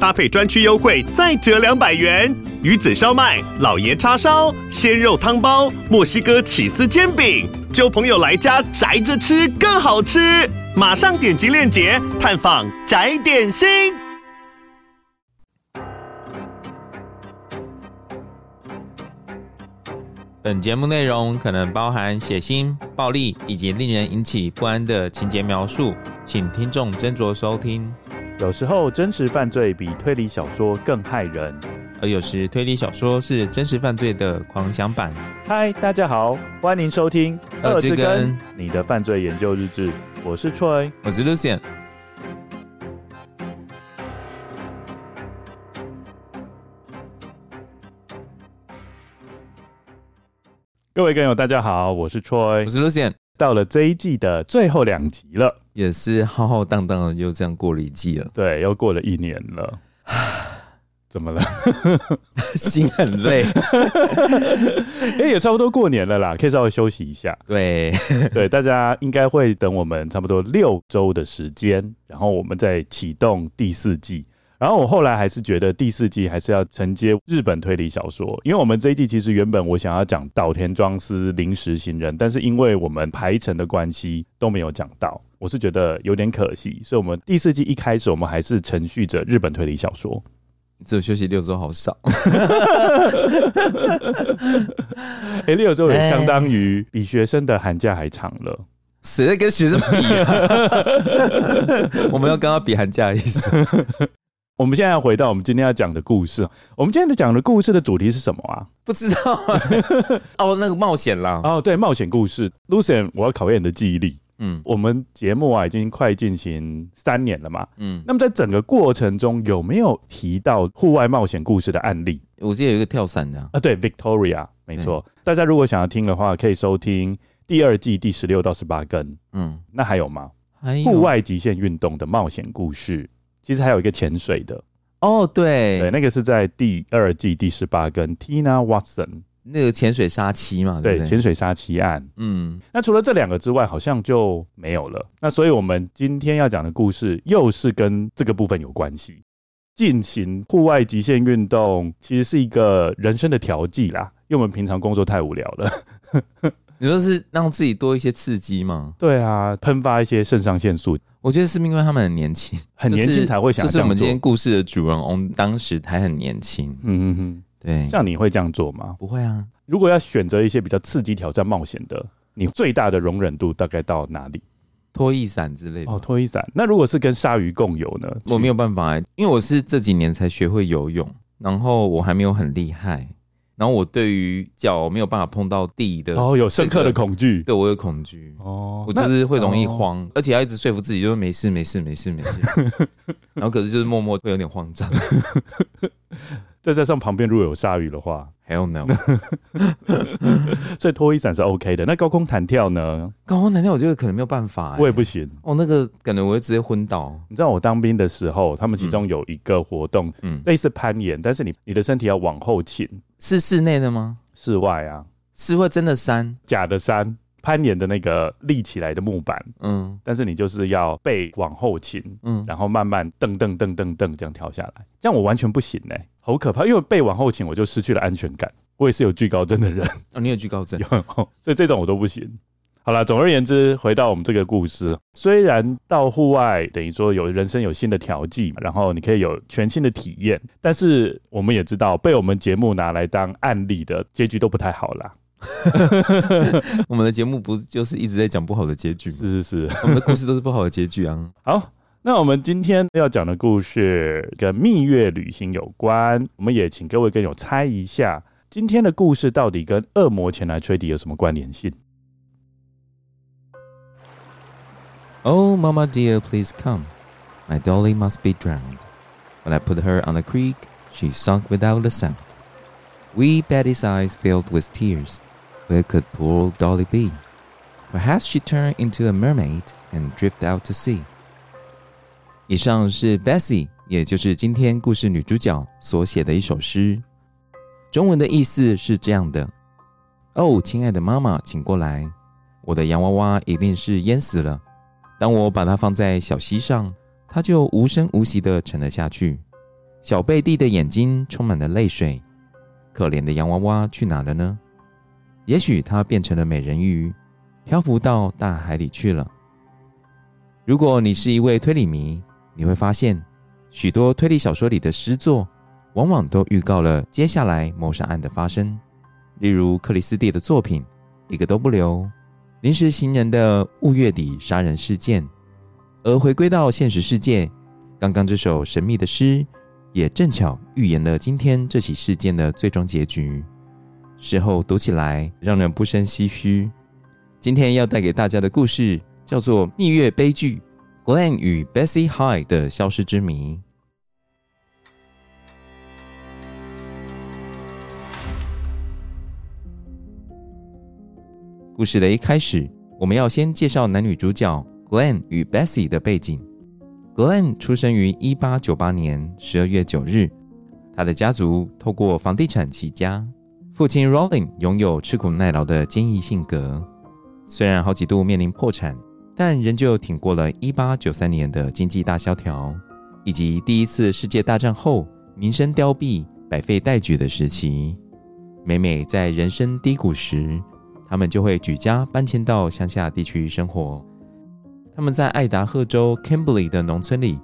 搭配专区优惠再折两百元。鱼子烧麦、老爷叉烧、鲜肉汤包、墨西哥起司煎饼，揪朋友来家宅着吃更好吃。马上点击链接探访宅点心。本节目内容可能包含血腥、暴力以及令人引起不安的情节描述，请听众斟酌收听。有时候真实犯罪比推理小说更害人，而有时推理小说是真实犯罪的狂想版。嗨，大家好，欢迎收听《二之根》你的犯罪研究日志。我是 Troy，我是 Lucian。各位观友，大家好，我是 Troy，我是 Lucien。到了这一季的最后两集了，也是浩浩荡荡的，又这样过了一季了。对，又过了一年了。怎么了？心很累。哎、欸，也差不多过年了啦，可以稍微休息一下。对 对，大家应该会等我们差不多六周的时间，然后我们再启动第四季。然后我后来还是觉得第四季还是要承接日本推理小说，因为我们这一季其实原本我想要讲岛田庄司临时行人，但是因为我们排程的关系都没有讲到，我是觉得有点可惜，所以我们第四季一开始我们还是承续着日本推理小说。只有休息六周好少，哎，六周也相当于比学生的寒假还长了。谁在跟学生比啊？我们要跟他比寒假的意思。我们现在要回到我们今天要讲的故事。我们今天讲的故事的主题是什么啊？不知道。啊 哦，那个冒险啦。哦，对，冒险故事。Lucian，我要考验你的记忆力。嗯，我们节目啊已经快进行三年了嘛。嗯，那么在整个过程中有没有提到户外冒险故事的案例？我记得有一个跳伞的啊，对，Victoria，没错。大家如果想要听的话，可以收听第二季第十六到十八更。嗯，那还有吗？还有户外极限运动的冒险故事。其实还有一个潜水的哦，对对，那个是在第二季第十八跟 Tina Watson 那个潜水杀妻嘛，对，潜水杀妻案。嗯，那除了这两个之外，好像就没有了。那所以我们今天要讲的故事又是跟这个部分有关系。进行户外极限运动其实是一个人生的调剂啦，因为我们平常工作太无聊了。你说是让自己多一些刺激吗？对啊，喷发一些肾上腺素。我觉得是因为他们很年轻，很年轻才会想。就是我们今天故事的主人翁，当时还很年轻。嗯嗯嗯，对。像你会这样做吗？不会啊。如果要选择一些比较刺激、挑战、冒险的，你最大的容忍度大概到哪里？拖衣伞之类的。哦，拖衣伞。那如果是跟鲨鱼共游呢？我没有办法，因为我是这几年才学会游泳，然后我还没有很厉害。然后我对于脚没有办法碰到地的哦，有深刻的恐惧，对我有恐惧哦，我就是会容易慌，哦、而且要一直说服自己就是没事没事没事没事，然后可是就是默默会有点慌张。再加上旁边如果有鲨鱼的话，Hell no！所以拖衣伞是 OK 的。那高空弹跳呢？高空弹跳我觉得可能没有办法，我也不行。哦，那个感觉我会直接昏倒。你知道我当兵的时候，他们其中有一个活动，嗯，类似攀岩，但是你你的身体要往后倾。是室内的吗？室外啊，室外真的山，假的山。攀岩的那个立起来的木板，嗯，但是你就是要背往后倾，嗯，然后慢慢蹬蹬蹬蹬蹬这样跳下来，这样我完全不行哎、欸，好可怕，因为背往后倾我就失去了安全感。我也是有惧高症的人，哦，你有惧高症，有，所以这种我都不行。好了，总而言之，回到我们这个故事，虽然到户外等于说有人生有新的调剂，然后你可以有全新的体验，但是我们也知道被我们节目拿来当案例的结局都不太好啦。我们的节目不就是一直在讲不好的结局吗？是是是，我们的故事都是不好的结局啊。好，那我们今天要讲的故事跟蜜月旅行有关，我们也请各位跟友猜一下，今天的故事到底跟恶魔前来吹笛有什么关联性 ？Oh, Mama dear, please come. My dolly must be drowned. When I put her on the creek, she sunk without a sound. Wee Betty's eyes filled with tears. Where could poor Dolly be? Perhaps she turned into a mermaid and drifted out to sea。以上是 Bessie，也就是今天故事女主角所写的一首诗。中文的意思是这样的：哦，亲爱的妈妈，请过来，我的洋娃娃一定是淹死了。 当我把它放在小溪上，它就无声无息地沉了下去。小贝蒂的眼睛充满了泪水。可怜的洋娃娃去哪了呢？也许它变成了美人鱼，漂浮到大海里去了。如果你是一位推理迷，你会发现许多推理小说里的诗作，往往都预告了接下来谋杀案的发生。例如克里斯蒂的作品《一个都不留》，临时行人的雾月底杀人事件。而回归到现实世界，刚刚这首神秘的诗。也正巧预言了今天这起事件的最终结局。事后读起来让人不胜唏嘘。今天要带给大家的故事叫做《蜜月悲剧》，Glenn 与 Bessie Hyde 的消失之谜。故事的一开始，我们要先介绍男女主角 Glenn 与 Bessie 的背景。Glenn 出生于一八九八年十二月九日，他的家族透过房地产起家。父亲 Rollin 拥有吃苦耐劳的坚毅性格，虽然好几度面临破产，但仍旧挺过了一八九三年的经济大萧条，以及第一次世界大战后民生凋敝、百废待举的时期。每每在人生低谷时，他们就会举家搬迁到乡下地区生活。他们在爱达荷州 Kembly 的农村里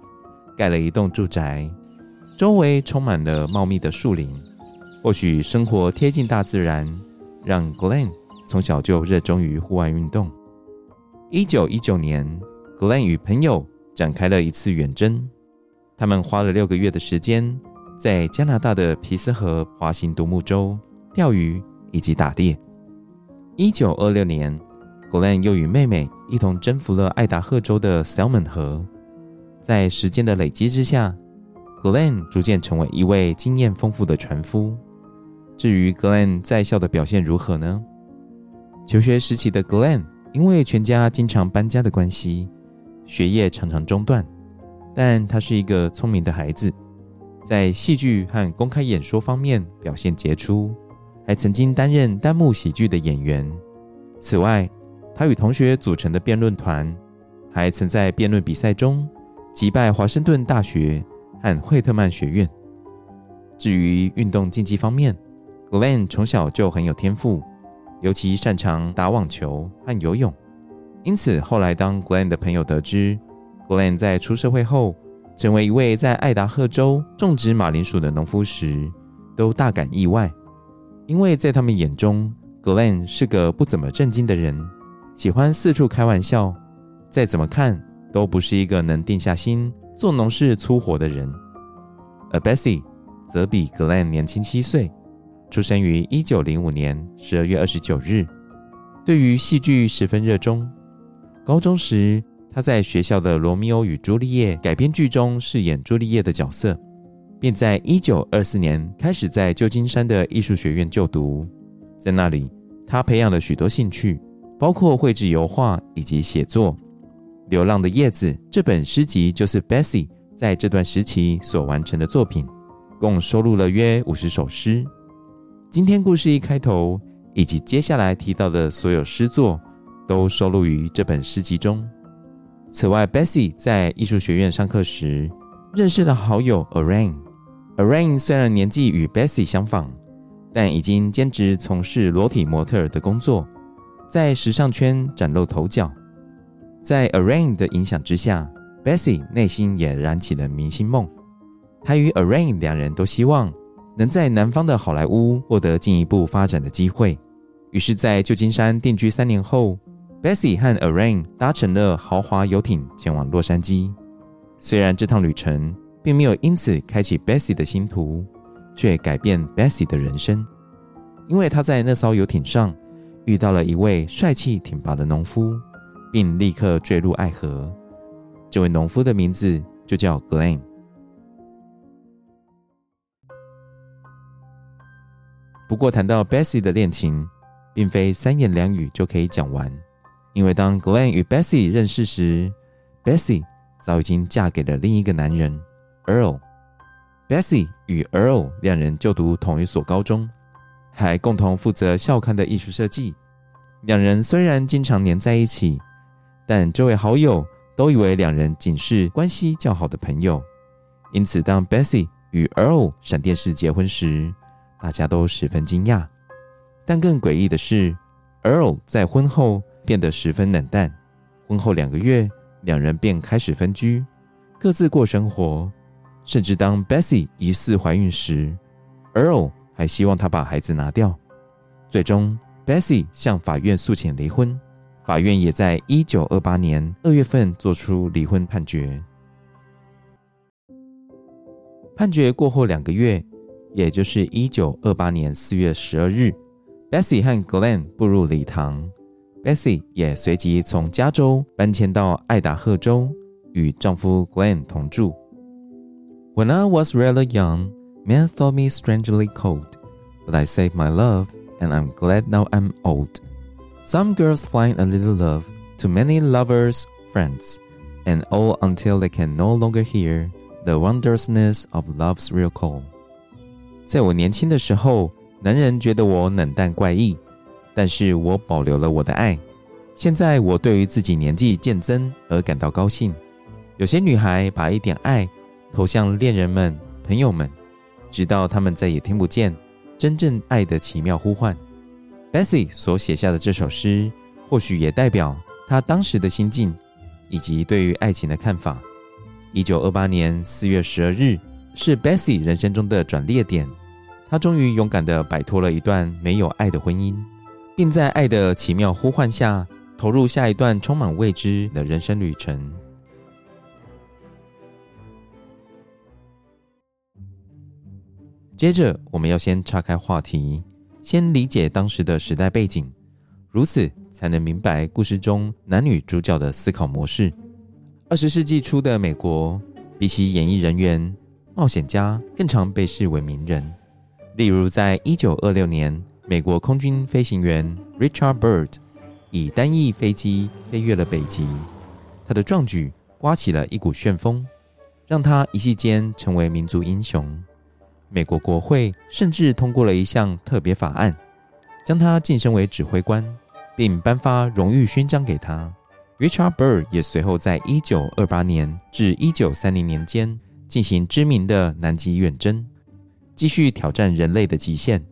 盖了一栋住宅，周围充满了茂密的树林。或许生活贴近大自然，让 Glenn 从小就热衷于户外运动。一九一九年，Glenn 与朋友展开了一次远征，他们花了六个月的时间，在加拿大的皮斯河滑行独木舟、钓鱼以及打猎。一九二六年。Glenn 又与妹妹一同征服了爱达荷州的 Salmon 河。在时间的累积之下，Glenn 逐渐成为一位经验丰富的船夫。至于 Glenn 在校的表现如何呢？求学时期的 Glenn 因为全家经常搬家的关系，学业常常中断。但他是一个聪明的孩子，在戏剧和公开演说方面表现杰出，还曾经担任单幕喜剧的演员。此外，他与同学组成的辩论团，还曾在辩论比赛中击败华盛顿大学和惠特曼学院。至于运动竞技方面，Glenn 从小就很有天赋，尤其擅长打网球和游泳。因此，后来当 Glenn 的朋友得知 Glenn 在出社会后成为一位在爱达荷州种植马铃薯的农夫时，都大感意外，因为在他们眼中，Glenn 是个不怎么正经的人。喜欢四处开玩笑，再怎么看都不是一个能定下心做农事粗活的人。而 Bessie 则比 Glenn 年轻七岁，出生于一九零五年十二月二十九日。对于戏剧十分热衷，高中时他在学校的《罗密欧与朱丽叶》改编剧中饰演朱丽叶的角色，并在一九二四年开始在旧金山的艺术学院就读，在那里他培养了许多兴趣。包括绘制油画以及写作，《流浪的叶子》这本诗集就是 Bessie 在这段时期所完成的作品，共收录了约五十首诗。今天故事一开头以及接下来提到的所有诗作，都收录于这本诗集中。此外，Bessie 在艺术学院上课时认识了好友 Arain。Arain 虽然年纪与 Bessie 相仿，但已经兼职从事裸体模特的工作。在时尚圈崭露头角，在 Arain 的影响之下，Bessie 内心也燃起了明星梦。她与 Arain 两人都希望能在南方的好莱坞获得进一步发展的机会。于是，在旧金山定居三年后，Bessie 和 Arain 搭乘了豪华游艇前往洛杉矶。虽然这趟旅程并没有因此开启 Bessie 的星途，却改变 Bessie 的人生，因为她在那艘游艇上。遇到了一位帅气挺拔的农夫，并立刻坠入爱河。这位农夫的名字就叫 Glenn。不过，谈到 Bessie 的恋情，并非三言两语就可以讲完。因为当 Glenn 与 Bessie 认识时，Bessie 早已经嫁给了另一个男人 Earl。Bessie 与 Earl 两人就读同一所高中，还共同负责校刊的艺术设计。两人虽然经常黏在一起，但周围好友都以为两人仅是关系较好的朋友。因此，当 Bessie 与 Earl 闪电式结婚时，大家都十分惊讶。但更诡异的是，Earl 在婚后变得十分冷淡。婚后两个月，两人便开始分居，各自过生活。甚至当 Bessie 疑似怀孕时，Earl 还希望她把孩子拿掉。最终，Bessie 向法院诉请离婚，法院也在一九二八年二月份做出离婚判决。判决过后两个月，也就是一九二八年四月十二日，Bessie 和 Glenn 步入礼堂，Bessie 也随即从加州搬迁到爱达荷州，与丈夫 Glenn 同住。When I was rather young, men thought me strangely cold, but I saved my love, and I'm glad now I'm old. Some girls find a little love to many lovers' friends, and all until they can no longer hear the wondrousness of love's real call. 在我年轻的时候，男人觉得我冷淡怪异，但是我保留了我的爱。现在我对于自己年纪渐增而感到高兴。有些女孩把一点爱 投向恋人们、朋友们，直到他们再也听不见真正爱的奇妙呼唤。Bessie 所写下的这首诗，或许也代表她当时的心境以及对于爱情的看法。一九二八年四月十二日是 Bessie 人生中的转捩点，她终于勇敢地摆脱了一段没有爱的婚姻，并在爱的奇妙呼唤下投入下一段充满未知的人生旅程。接着，我们要先岔开话题，先理解当时的时代背景，如此才能明白故事中男女主角的思考模式。二十世纪初的美国，比起演艺人员、冒险家，更常被视为名人。例如，在一九二六年，美国空军飞行员 Richard Byrd 以单翼飞机飞越了北极，他的壮举刮起了一股旋风，让他一夕间成为民族英雄。美国国会甚至通过了一项特别法案，将他晋升为指挥官，并颁发荣誉勋章给他。Richard Byrd 也随后在1928年至1930年间进行知名的南极远征，继续挑战人类的极限。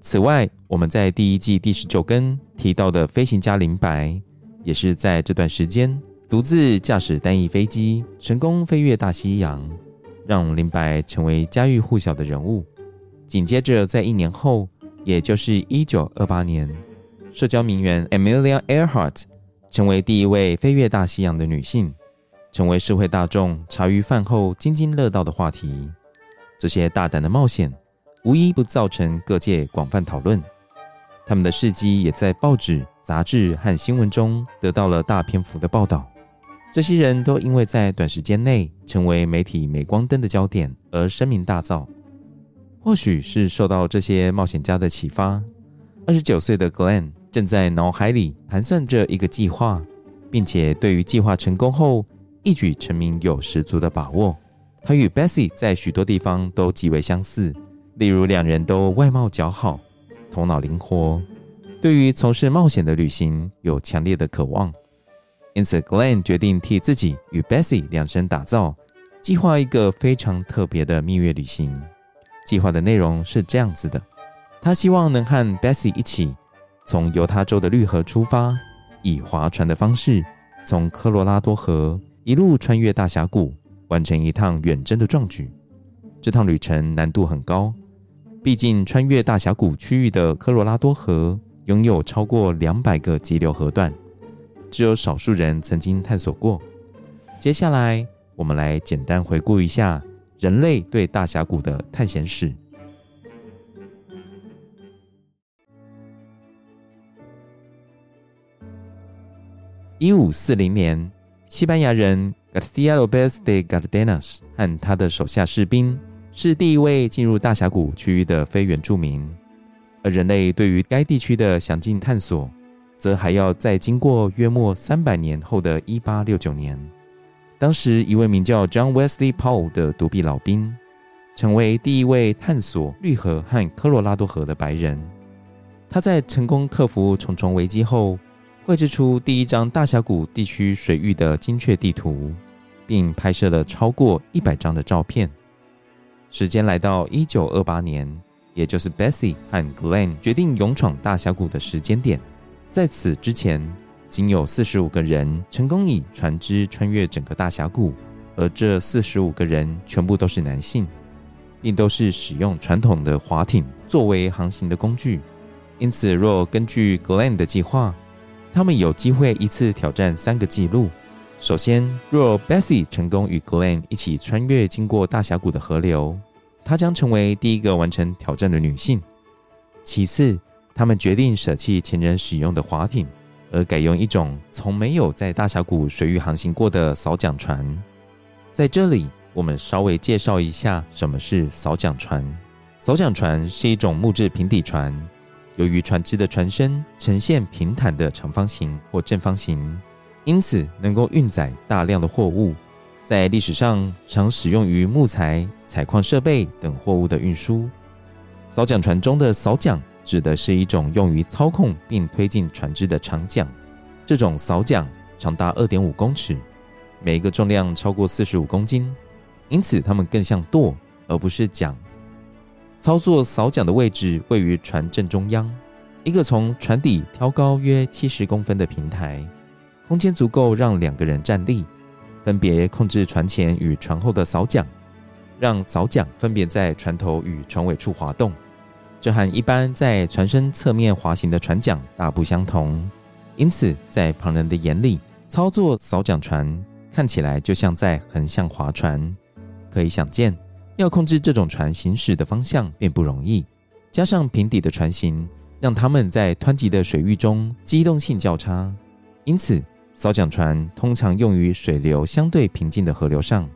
此外，我们在第一季第十九更提到的飞行家林白，也是在这段时间独自驾驶单翼飞机，成功飞越大西洋。让林白成为家喻户晓的人物。紧接着，在一年后，也就是一九二八年，社交名媛 Amelia Earhart 成为第一位飞越大西洋的女性，成为社会大众茶余饭后津津乐道的话题。这些大胆的冒险，无一不造成各界广泛讨论。他们的事迹也在报纸、杂志和新闻中得到了大篇幅的报道。这些人都因为在短时间内成为媒体镁光灯的焦点而声名大噪。或许是受到这些冒险家的启发，二十九岁的 Glenn 正在脑海里盘算着一个计划，并且对于计划成功后一举成名有十足的把握。他与 Bessie 在许多地方都极为相似，例如两人都外貌姣好，头脑灵活，对于从事冒险的旅行有强烈的渴望。因此，Glenn 决定替自己与 Bessie 量身打造，计划一个非常特别的蜜月旅行。计划的内容是这样子的：他希望能和 Bessie 一起从犹他州的绿河出发，以划船的方式从科罗拉多河一路穿越大峡谷，完成一趟远征的壮举。这趟旅程难度很高，毕竟穿越大峡谷区域的科罗拉多河拥有超过两百个急流河段。只有少数人曾经探索过。接下来，我们来简单回顾一下人类对大峡谷的探险史。一五四零年，西班牙人 Garcia Lopez de Cárdenas 和他的手下士兵是第一位进入大峡谷区域的非原住民，而人类对于该地区的详尽探索。则还要再经过约莫三百年后的一八六九年，当时一位名叫 John Wesley Powell 的独臂老兵，成为第一位探索绿河和科罗拉多河的白人。他在成功克服重重危机后，绘制出第一张大峡谷地区水域的精确地图，并拍摄了超过一百张的照片。时间来到一九二八年，也就是 Bessie 和 Glenn 决定勇闯大峡谷的时间点。在此之前，仅有四十五个人成功以船只穿越整个大峡谷，而这四十五个人全部都是男性，并都是使用传统的划艇作为航行的工具。因此，若根据 Glenn 的计划，他们有机会一次挑战三个纪录。首先，若 Bessie 成功与 Glenn 一起穿越经过大峡谷的河流，她将成为第一个完成挑战的女性。其次，他们决定舍弃前人使用的划艇，而改用一种从没有在大峡谷水域航行过的扫桨船。在这里，我们稍微介绍一下什么是扫桨船。扫桨船是一种木质平底船。由于船只的船身呈现平坦的长方形或正方形，因此能够运载大量的货物。在历史上，常使用于木材、采矿设备等货物的运输。扫桨船中的扫桨指的是一种用于操控并推进船只的长桨。这种扫桨长达二点五公尺，每一个重量超过四十五公斤，因此它们更像舵而不是桨。操作扫桨的位置位于船正中央，一个从船底挑高约七十公分的平台，空间足够让两个人站立，分别控制船前与船后的扫桨，让扫桨分别在船头与船尾处滑动。这和一般在船身侧面滑行的船桨大不相同，因此在旁人的眼里，操作扫桨船看起来就像在横向划船。可以想见。要控制这种船行驶的方向并不容易，加上平底的船型，让它们在湍急的水域中机动性较差。因此，扫桨船通常用于水流相对平静的河流上，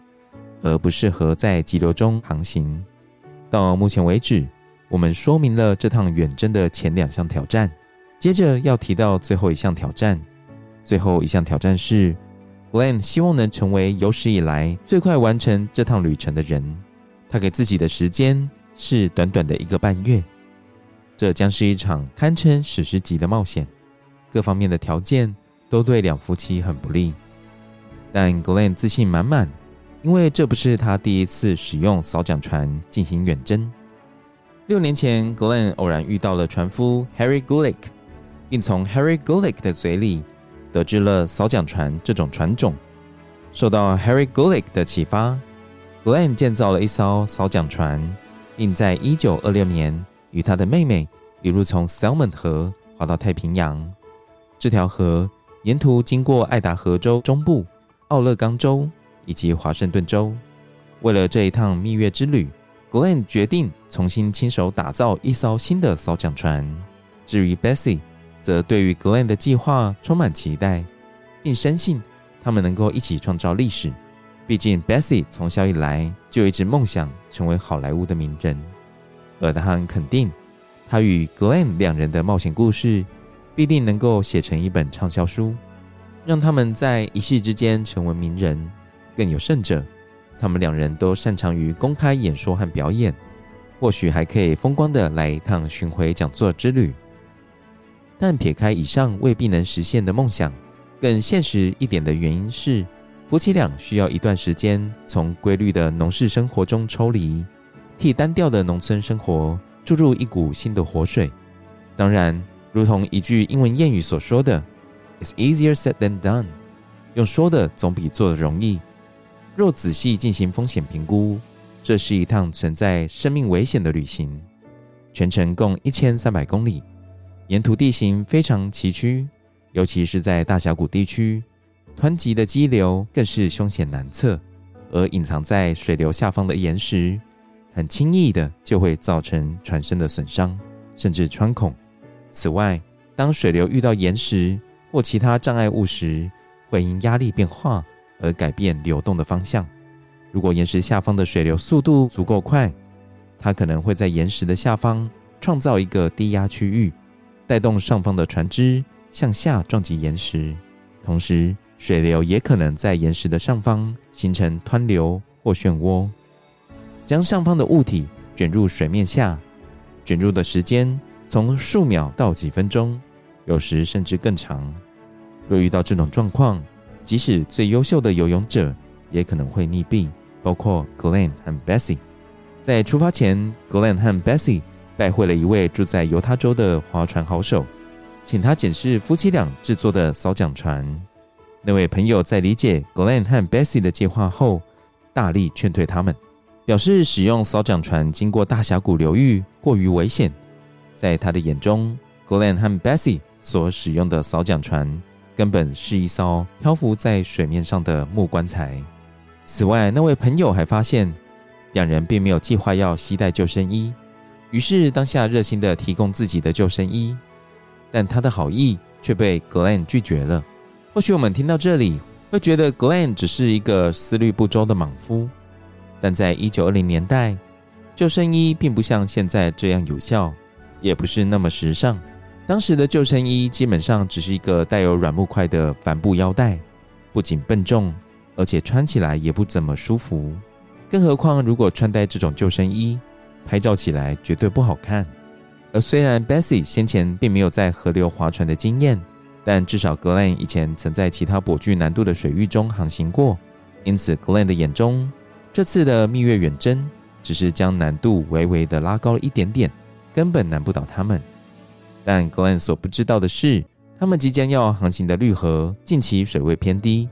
而不适合在急流中航行。到目前为止，我们说明了这趟远征的前两项挑战。接着要提到最后一项挑战。最后一项挑战是，Glenn 希望能成为有史以来最快完成这趟旅程的人。他给自己的时间是短短的一个半月，这将是一场堪称史诗级的冒险。各方面的条件都对两夫妻很不利，但 Glenn 自信满满，因为这不是他第一次使用扫桨船进行远征。六年前，Glenn 偶然遇到了船夫 Harry Gulick，并从 Harry Gulick 的嘴里得知了扫桨船这种船种。受到 Harry Gulick 的启发。Glenn 建造了一艘扫桨船，并在一九二六年与他的妹妹一路从 Salmon 河划到太平洋。这条河沿途经过爱达荷州中部、奥勒冈州以及华盛顿州。为了这一趟蜜月之旅，Glenn 决定重新亲手打造一艘新的扫桨船。至于 Bessie，则对于 Glenn 的计划充满期待，并深信他们能够一起创造历史。毕竟，Bessie 从小以来就一直梦想成为好莱坞的名人，而他很肯定，他与 Glenn 两人的冒险故事必定能够写成一本畅销书，让他们在一夕之间成为名人。更有甚者，他们两人都擅长于公开演说和表演，或许还可以风光地来一趟巡回讲座之旅。但撇开以上未必能实现的梦想，更现实一点的原因是。夫妻俩需要一段时间从规律的农事生活中抽离，替单调的农村生活注入一股新的活水。当然，如同一句英文谚语所说的：“It's easier said than done。”用说的总比做的容易。若仔细进行风险评估，这是一趟存在生命危险的旅行。全程共一千三百公里，沿途地形非常崎岖，尤其是在大峡谷地区。湍急的激流更是凶险难测，而隐藏在水流下方的岩石，很轻易的就会造成船身的损伤，甚至穿孔。此外，当水流遇到岩石或其他障碍物时，会因压力变化而改变流动的方向。如果岩石下方的水流速度足够快，它可能会在岩石的下方创造一个低压区域，带动上方的船只向下撞击岩石，同时水流也可能在岩石的上方形成湍流或漩涡，将上方的物体卷入水面下。卷入的时间从数秒到几分钟，有时甚至更长。若遇到这种状况，即使最优秀的游泳者也可能会溺毙，包括 Glenn 和 Bessie。在出发前，Glenn 和 Bessie 拜会了一位住在犹他州的划船好手，请他检视夫妻俩制作的扫桨船。那位朋友在理解 Glenn 和 Bessie 的计划后，大力劝退他们，表示使用扫桨船经过大峡谷流域过于危险。在他的眼中，Glenn 和 Bessie 所使用的扫桨船根本是一艘漂浮在水面上的木棺材。此外，那位朋友还发现，两人并没有计划要携带救生衣，于是当下热心的提供自己的救生衣，但他的好意却被 Glenn 拒绝了。或许我们听到这里会觉得 Glenn 只是一个思虑不周的莽夫，但在一九二零年代，救生衣并不像现在这样有效，也不是那么时尚。当时的救生衣基本上只是一个带有软木块的帆布腰带，不仅笨重，而且穿起来也不怎么舒服。更何况，如果穿戴这种救生衣，拍照起来绝对不好看。而虽然 Bessie 先前并没有在河流划船的经验，但至少 Glenn 以前曾在其他颇具难度的水域中航行过，因此 Glenn 的眼中，这次的蜜月远征只是将难度微微的拉高了一点点，根本难不倒他们。但 Glenn 所不知道的是，他们即将要航行的绿河近期水位偏低，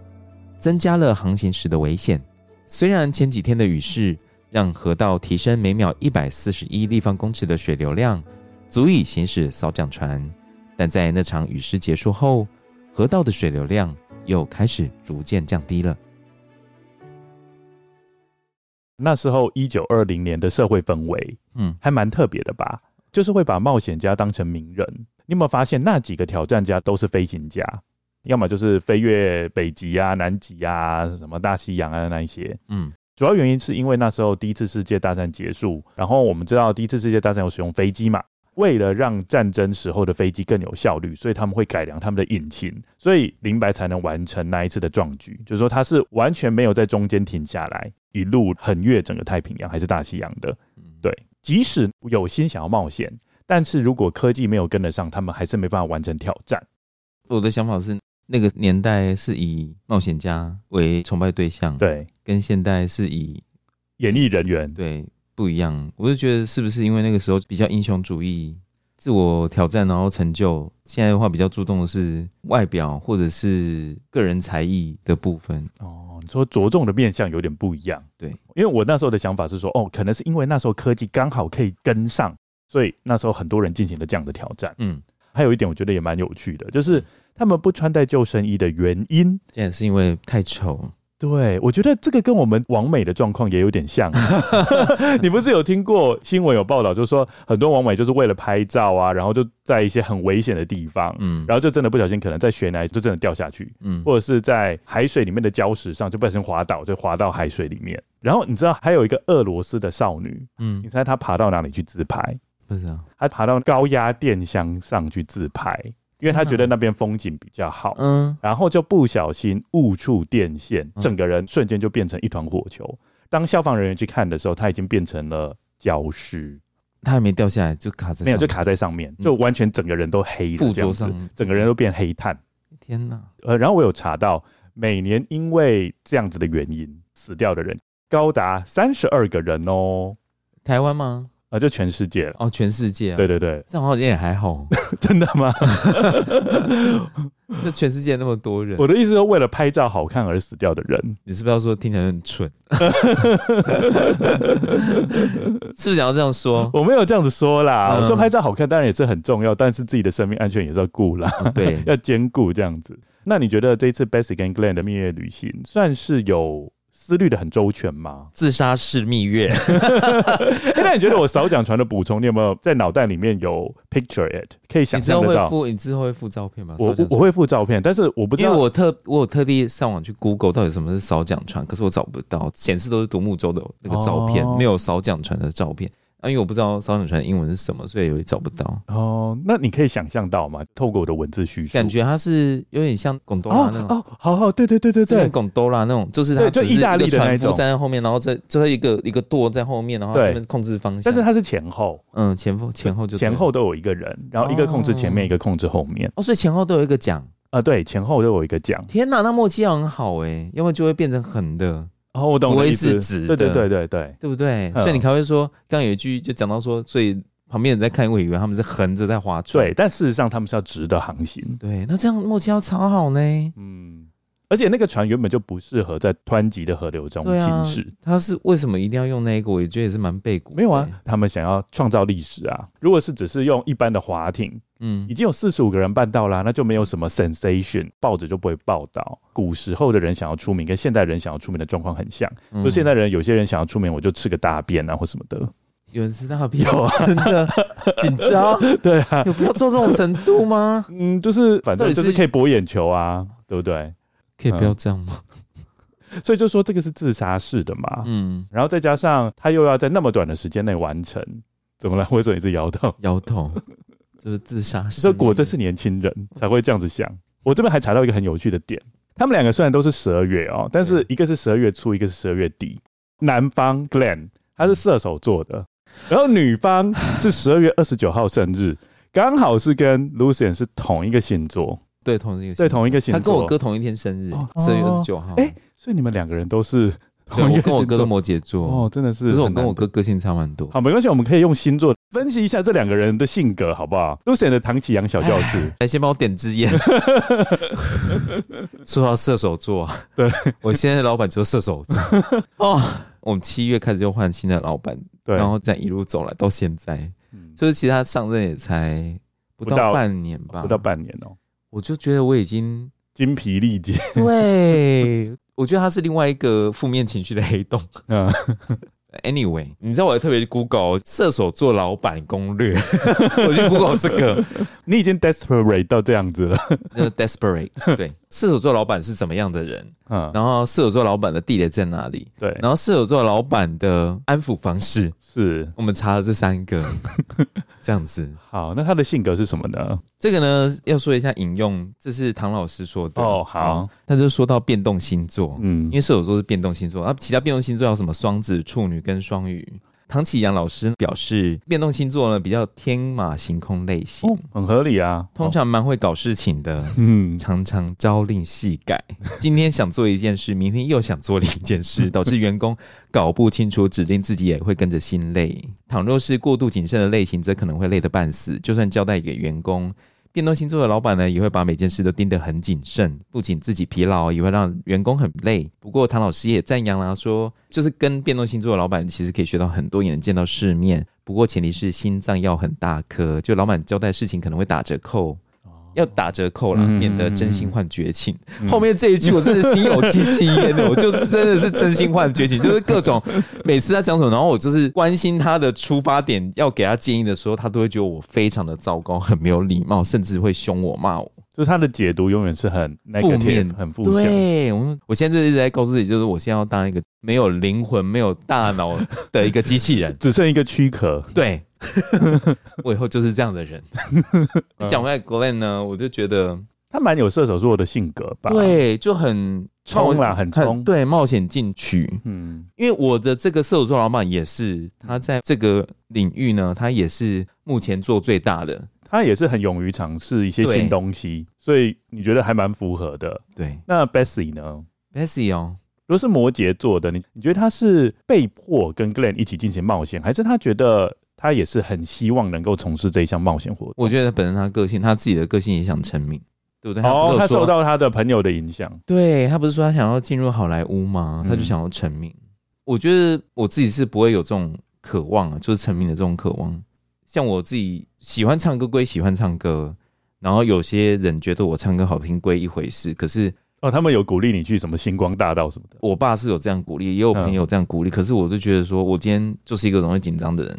增加了航行时的危险。虽然前几天的雨势让河道提升每秒一百四十一立方公尺的水流量，足以行驶扫桨船，但在那场雨势结束后，河道的水流量又开始逐渐降低了。那时候一九二零年的社会氛围，嗯，还蛮特别的吧？就是会把冒险家当成名人。你有没有发现，那几个挑战家都是飞行家？要么就是飞越北极啊、南极啊、什么大西洋啊那一些，嗯，主要原因是因为那时候第一次世界大战结束，然后我们知道第一次世界大战有使用飞机嘛，为了让战争时候的飞机更有效率，所以他们会改良他们的引擎，所以林白才能完成那一次的壮举，就是说他是完全没有在中间停下来，一路横越整个太平洋还是大西洋的，对，即使有心想要冒险，但是如果科技没有跟得上，他们还是没办法完成挑战。我的想法是。那个年代是以冒险家为崇拜对象，对，跟现代是以演艺人员，对，不一样。我就觉得是不是因为那个时候比较英雄主义、自我挑战，然后成就。现在的话比较注重的是外表或者是个人才艺的部分。哦，你说着重的面向有点不一样，对。因为我那时候的想法是说，哦，可能是因为那时候科技刚好可以跟上，所以那时候很多人进行了这样的挑战。嗯，还有一点我觉得也蛮有趣的，就是。他们不穿戴救生衣的原因，这也是因为太丑。对，我觉得这个跟我们王美的状况也有点像。你不是有听过新闻有报道，就是说很多王美就是为了拍照啊，然后就在一些很危险的地方，嗯，然后就真的不小心可能在悬崖就真的掉下去，嗯，或者是在海水里面的礁石上就不小心滑倒，就滑到海水里面。然后你知道还有一个俄罗斯的少女，嗯，你猜她爬到哪里去自拍？不知道，她爬到高压电箱上去自拍。因为他觉得那边风景比较好，嗯，然后就不小心误触电线，整个人瞬间就变成一团火球。当消防人员去看的时候，他已经变成了焦尸，他还没掉下来，就卡在没有，就卡在上面，就完全整个人都黑，附着上，整个人都变黑炭。天哪！呃，然后我有查到，每年因为这样子的原因死掉的人高达三十二个人哦。台湾吗？啊，就全世界了哦，全世界，对对对，这样好像也还好，真的吗？那全世界那么多人，我的意思是，为了拍照好看而死掉的人，你是不是要说听起来很蠢？是不是想要这样说？我没有这样子说啦，嗯、我说拍照好看当然也是很重要，但是自己的生命安全也是要顾啦，对，要兼顾这样子。那你觉得这一次 Bessie 跟 Glenn 的蜜月旅行算是有？思虑的很周全吗？自杀式蜜月。那你觉得我扫桨船的补充，你有没有在脑袋里面有 picture it？可以想象得到？你之后会附，你之后会附照片吗？我我会附照片，但是我不知道，因为我特我有特地上网去 Google 到底什么是扫桨船，可是我找不到，显示都是独木舟的那个照片，哦、没有扫桨船的照片。啊，因为我不知道骚等传的英文是什么，所以我也找不到。哦，那你可以想象到吗？透过我的文字叙述，感觉它是有点像贡多拉那种。哦，好好，对对对对对，贡多拉那种，就是它就意大利的那种站在后面，然后在就是一个一个舵在后面，然后这边控制方向。但是它是前后，嗯，前后前后就前后都有一个人，然后一个控制前面，一个控制后面。哦，所以前后都有一个桨啊，对，前后都有一个桨。天哪，那默契要很好哎，要不然就会变成横的。哦，我懂，不会是直的，对对对对对，对不对？所以你才会说，刚刚有一句就讲到说，所以旁边人在看，我以为他们是横着在划船，对，但事实上他们是要直的航行。对，那这样默契要超好呢。嗯，而且那个船原本就不适合在湍急的河流中行驶。他是为什么一定要用那个？我也觉得也是蛮背骨。没有啊，他们想要创造历史啊。如果是只是用一般的划艇。嗯，已经有四十五个人办到啦，那就没有什么 sensation，报纸就不会报道。古时候的人想要出名，跟现代人想要出名的状况很像。嗯、就现代人有些人想要出名，我就吃个大便啊，或什么的。有人吃大便啊？真的紧张？对啊，有必要做这种程度吗？嗯，就是反正就是可以博眼球啊，对不对？可以不要这样吗？嗯、所以就说这个是自杀式的嘛。嗯，然后再加上他又要在那么短的时间内完成，怎么了？为什么一直摇头？摇头。就是自杀式，这果真是年轻人才会这样子想。我这边还查到一个很有趣的点，他们两个虽然都是十二月哦，但是一个是十二月初，一个是十二月底。男方 Glenn 他是射手座的，然后女方是十二月二十九号生日，刚好是跟 Lucian 是同一个星座，对，同一个对同一个星座。他跟我哥同一天生日，十二月二十九号。哎，所以你们两个人都是。对，我跟我哥的摩羯座哦，真的是，可是我跟我哥个性差蛮多。好，没关系，我们可以用星座分析一下这两个人的性格，好不好？都显得唐启阳小教室，来先帮我点支烟。说到射手座，对，我现在的老板就是射手座 哦。我们七月开始就换新的老板，对，然后这样一路走来到现在，嗯，就是其实他上任也才不到半年吧，不到半年哦。我就觉得我已经精疲力竭，对。我觉得他是另外一个负面情绪的黑洞。嗯，Anyway，你知道我还特别去 Google 射手座老板攻略，我去 Google 这个，你已经 desperate 到这样子了。那 desperate，对，射手座老板是怎么样的人？嗯，然后射手座老板的地雷在哪里？对，然后射手座老板的安抚方式是我们查了这三个，这样子。好，那他的性格是什么呢？这个呢，要说一下引用，这是唐老师说的哦。好，他就说到变动星座，嗯，因为射手座是变动星座，啊，其他变动星座有什么双子、处女跟双鱼。唐启阳老师表示，变动星座呢比较天马行空类型，哦，很合理啊。通常蛮会搞事情的，嗯，常常朝令夕改。今天想做一件事，明天又想做另一件事，导致员工搞不清楚指令，自己也会跟着心累。倘若是过度谨慎的类型，则可能会累得半死。就算交代给员工。变动星座的老板呢，也会把每件事都盯得很谨慎，不仅自己疲劳，也会让员工很累。不过唐老师也赞扬了，说就是跟变动星座的老板其实可以学到很多，也能见到世面。不过前提是心脏要很大颗，就老板交代事情可能会打折扣。要打折扣啦，免得真心换绝情。嗯、后面这一句我真的心有戚戚焉的，我就是真的是真心换绝情，就是各种每次他讲什么，然后我就是关心他的出发点，要给他建议的时候，他都会觉得我非常的糟糕，很没有礼貌，甚至会凶我骂我。就是他的解读永远是很负面、很负面。对，我我现在就一直在告诉自己，就是我现在要当一个没有灵魂、没有大脑的一个机器人，只剩一个躯壳。对。我以后就是这样的人。讲回来，Glenn 呢，我就觉得他蛮有射手座的性格吧。对，就很冲啦，很冲。对，冒险进取。嗯，因为我的这个射手座老板也是，他在这个领域呢，他也是目前做最大的。他也是很勇于尝试一些新东西，所以你觉得还蛮符合的。对，那 Bessie 呢？Bessie 哦，如果是摩羯座的，你你觉得他是被迫跟 Glenn 一起进行冒险，还是他觉得？他也是很希望能够从事这一项冒险活动。我觉得本身他个性，他自己的个性也想成名，对不对？哦，他受到他的朋友的影响。对，他不是说他想要进入好莱坞吗？他就想要成名。嗯、我觉得我自己是不会有这种渴望啊，就是成名的这种渴望。像我自己喜欢唱歌归喜欢唱歌，然后有些人觉得我唱歌好听归一回事。可是哦，他们有鼓励你去什么星光大道什么的。我爸是有这样鼓励，也有朋友这样鼓励。嗯、可是我就觉得说，我今天就是一个容易紧张的人。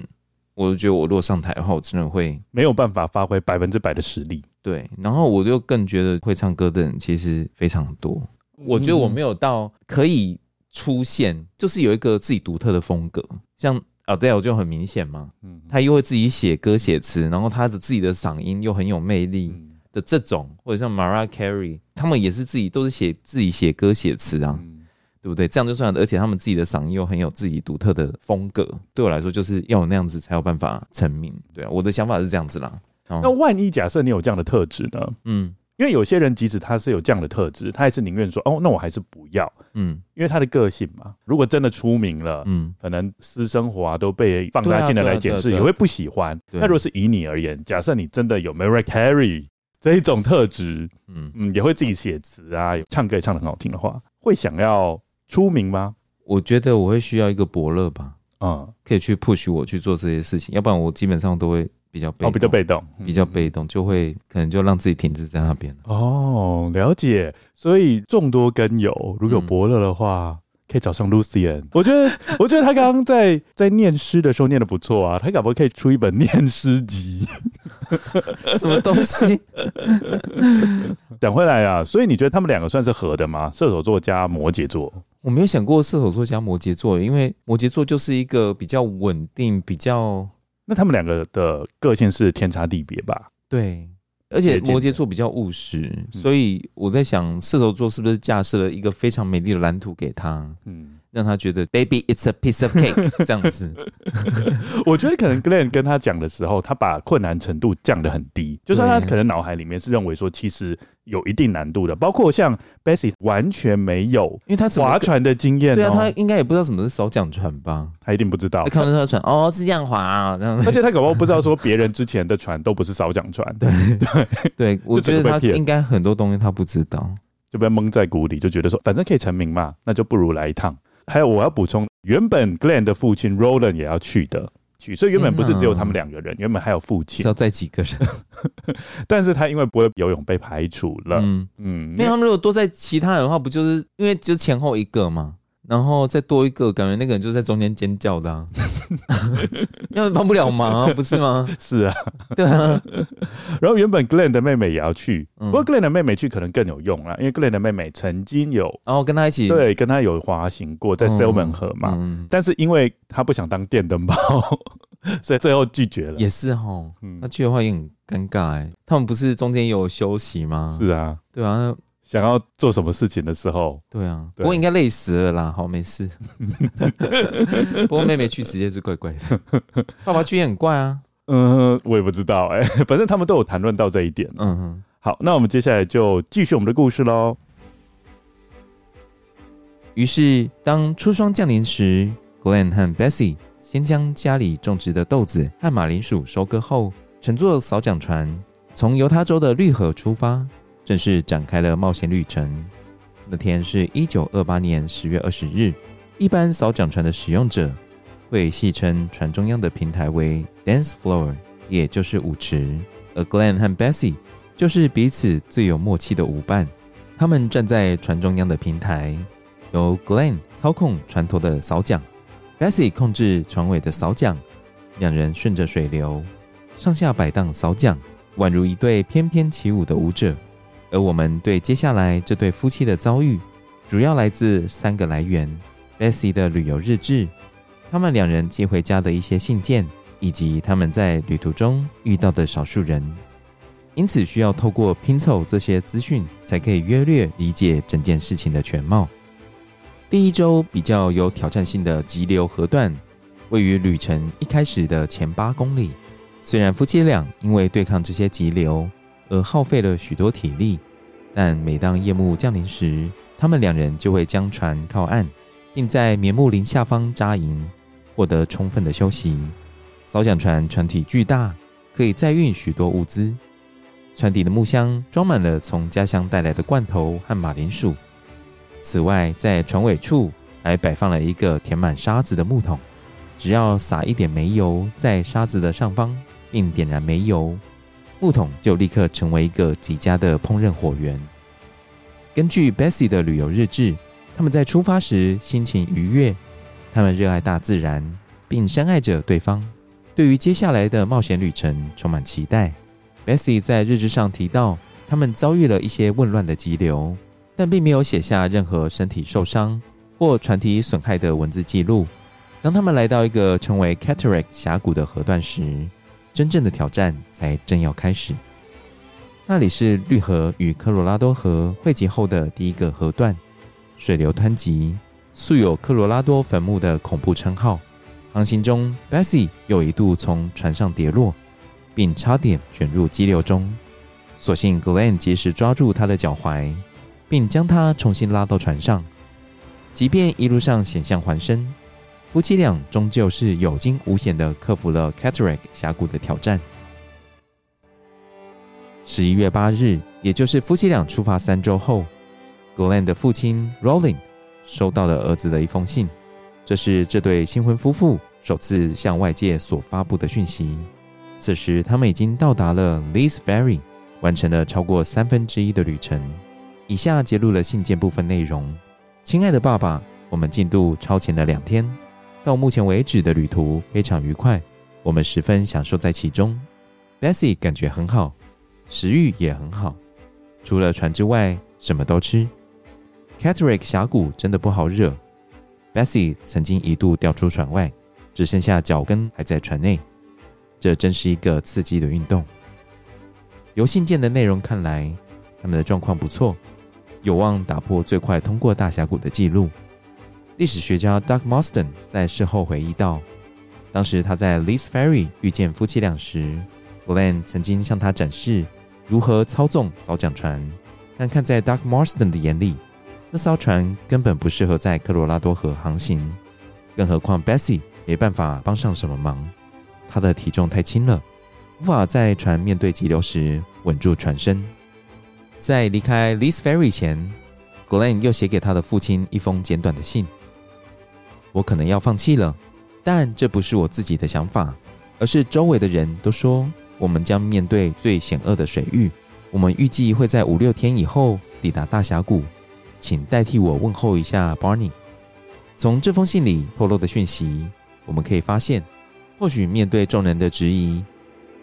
我就觉得我如果上台的话，我真的会没有办法发挥百分之百的实力。对，然后我就更觉得会唱歌的人其实非常多。我觉得我没有到可以出现，就是有一个自己独特的风格。像哦，对，我就很明显嘛。嗯，他又会自己写歌写词，然后他的自己的嗓音又很有魅力的这种，或者像 Mariah Carey，他们也是自己都是写自己写歌写词啊，对不对？这样就算了，而且他们自己的嗓音又很有自己独特的风格，对我来说就是要有那样子才有办法成名。对啊，我的想法是这样子啦。那万一假设你有这样的特质呢？嗯。因为有些人即使他是有这样的特质，他还是宁愿说哦，那我还是不要，嗯，因为他的个性嘛。如果真的出名了，嗯，可能私生活啊都被放大镜的来检视，也会不喜欢。那如果是以你而言，假设你真的有 Mariah Carey 这一种特质，嗯嗯，也会自己写词啊，唱歌也唱的很好听的话，会想要出名吗？我觉得我会需要一个伯乐吧，嗯，可以去 push 我去做这些事情，要不然我基本上都会。比较被动，哦，比较被动，比较被动，就会可能就让自己停滞在那边。哦，了解。所以众多根友，如果有伯乐的话，嗯、可以找上 Lucian。我觉得，我觉得他刚刚在在念诗的时候念的不错啊，他搞不好可以出一本念诗集。什么东西？讲回来啊，所以你觉得他们两个算是合的吗？射手座加摩羯座？我没有想过射手座加摩羯座，因为摩羯座就是一个比较稳定，比较。那他们两个的个性是天差地别吧？对，而且摩羯座比较务实，所以我在想射手座是不是架设了一个非常美丽的蓝图给他？嗯。让他觉得 baby it's a piece of cake 这样子，我觉得可能 Glenn 跟他讲的时候，他把困难程度降得很低，就算他可能脑海里面是认为说其实有一定难度的，包括像 Bessie 完全没有，因为他划船的经验，对啊，他应该也不知道什么是扫桨船吧？他一定不知道，看到那艘船哦是这样划啊，这样，而且他搞不好不知道说别人之前的船都不是扫桨船，对对。对，我觉得他应该很多东西他不知道，就被蒙在鼓里，就觉得说反正可以成名嘛，那就不如来一趟。还有我要补充，原本 Glenn 的父亲 Roland 也要去的，去，所以原本不是只有他们两个人，原本还有父亲，要再几个人，但是他因为不会游泳被排除了，嗯。嗯，因为他们如果多在其他人的话，不就是因为就前后一个嘛？然后再多一个，感觉那个人就在中间尖叫的，啊，因为帮不了忙啊，不是吗？是啊，对啊。然后原本 Glenn 的妹妹也要去，嗯、不过 Glenn 的妹妹去可能更有用啦，因为 Glenn 的妹妹曾经有，然后跟他一起，对，跟他有滑行过在 s e l m o n 河嘛，嗯嗯、但是因为他不想当电灯泡，所以最后拒绝了。也是哈，那去的话也很尴尬哎。他们不是中间有休息吗？是啊，对啊。想要做什么事情的时候，对啊，对不过应该累死了啦。好，没事。不过妹妹去直接是怪怪的，爸爸去也很怪啊。嗯，我也不知道哎、欸，反正他们都有谈论到这一点。嗯哼，好，那我们接下来就继续我们的故事喽。于是，当初霜降临时，Glenn 和 Bessie 先将家里种植的豆子和马铃薯收割后，乘坐扫桨船从犹他州的绿河出发。正式展开了冒险旅程。那天是一九二八年十月二十日。一般扫桨船的使用者会戏称船中央的平台为 dance floor，也就是舞池。而 Glenn 和 Bessie 就是彼此最有默契的舞伴。他们站在船中央的平台，由 Glenn 操控船头的扫桨，Bessie 控制船尾的扫桨。两人顺着水流上下摆荡扫桨，宛如一对翩翩起舞的舞者。而我们对接下来这对夫妻的遭遇，主要来自三个来源：Bessie 的旅游日志，他们两人寄回家的一些信件，以及他们在旅途中遇到的少数人。因此，需要透过拼凑这些资讯，才可以约略理解整件事情的全貌。第一周比较有挑战性的急流河段，位于旅程一开始的前八公里。虽然夫妻俩因为对抗这些急流，而耗费了许多体力，但每当夜幕降临时，他们两人就会将船靠岸，并在棉木林下方扎营，获得充分的休息。扫桨船船体巨大，可以载运许多物资。船底的木箱装满了从家乡带来的罐头和马铃薯。此外，在船尾处还摆放了一个填满沙子的木桶，只要撒一点煤油在沙子的上方，并点燃煤油。木桶就立刻成为一个极佳的烹饪火源。根据 Bessie 的旅游日志，他们在出发时心情愉悦，他们热爱大自然，并深爱着对方，对于接下来的冒险旅程充满期待。Bessie 在日志上提到，他们遭遇了一些混乱的急流，但并没有写下任何身体受伤或船体损害的文字记录。当他们来到一个称为 Cataract 峡谷的河段时，真正的挑战才正要开始。那里是绿河与科罗拉多河汇集后的第一个河段，水流湍急，素有“科罗拉多坟墓”的恐怖称号。航行中，Bessie 又一度从船上跌落，并差点卷入激流中。所幸 Glenn 及时抓住他的脚踝，并将他重新拉到船上。即便一路上险象环生，夫妻俩终究是有惊无险的克服了 Cataract 峡谷的挑战。十一月八日，也就是夫妻俩出发三周后，Glenn 的父亲 Rolling 收到了儿子的一封信。这是这对新婚夫妇首次向外界所发布的讯息。此时，他们已经到达了 Lee's Ferry，完成了超过三分之一的旅程。以下揭露了信件部分内容：亲爱的爸爸，我们进度超前了两天，到目前为止的旅途非常愉快，我们十分享受在其中。Bessie 感觉很好。食欲也很好，除了船之外，什么都吃。Cataract 峡谷真的不好惹。Bessie 曾经一度掉出船外，只剩下脚跟还在船内。这真是一个刺激的运动。由信件的内容看来，他们的状况不错，有望打破最快通过大峡谷的记录。历史学家 Doug Marston 在事后回忆道，当时他在 Lee's Ferry 遇见夫妻俩时，Glenn 曾经向他展示。如何操纵扫桨船？但看在 Doug Marston 的眼里，那艘船根本不适合在科罗拉多河航行。更何况 Bessie 没办法帮上什么忙，她的体重太轻了，无法在船面对急流时稳住船身。在离开 Lee's Ferry 前，Glenn 又写给他的父亲一封简短的信：“我可能要放弃了，但这不是我自己的想法，而是周围的人都说。”我们将面对最险恶的水域。我们预计会在五六天以后抵达大峡谷，请代替我问候一下 Barney。从这封信里透露的讯息，我们可以发现，或许面对众人的质疑，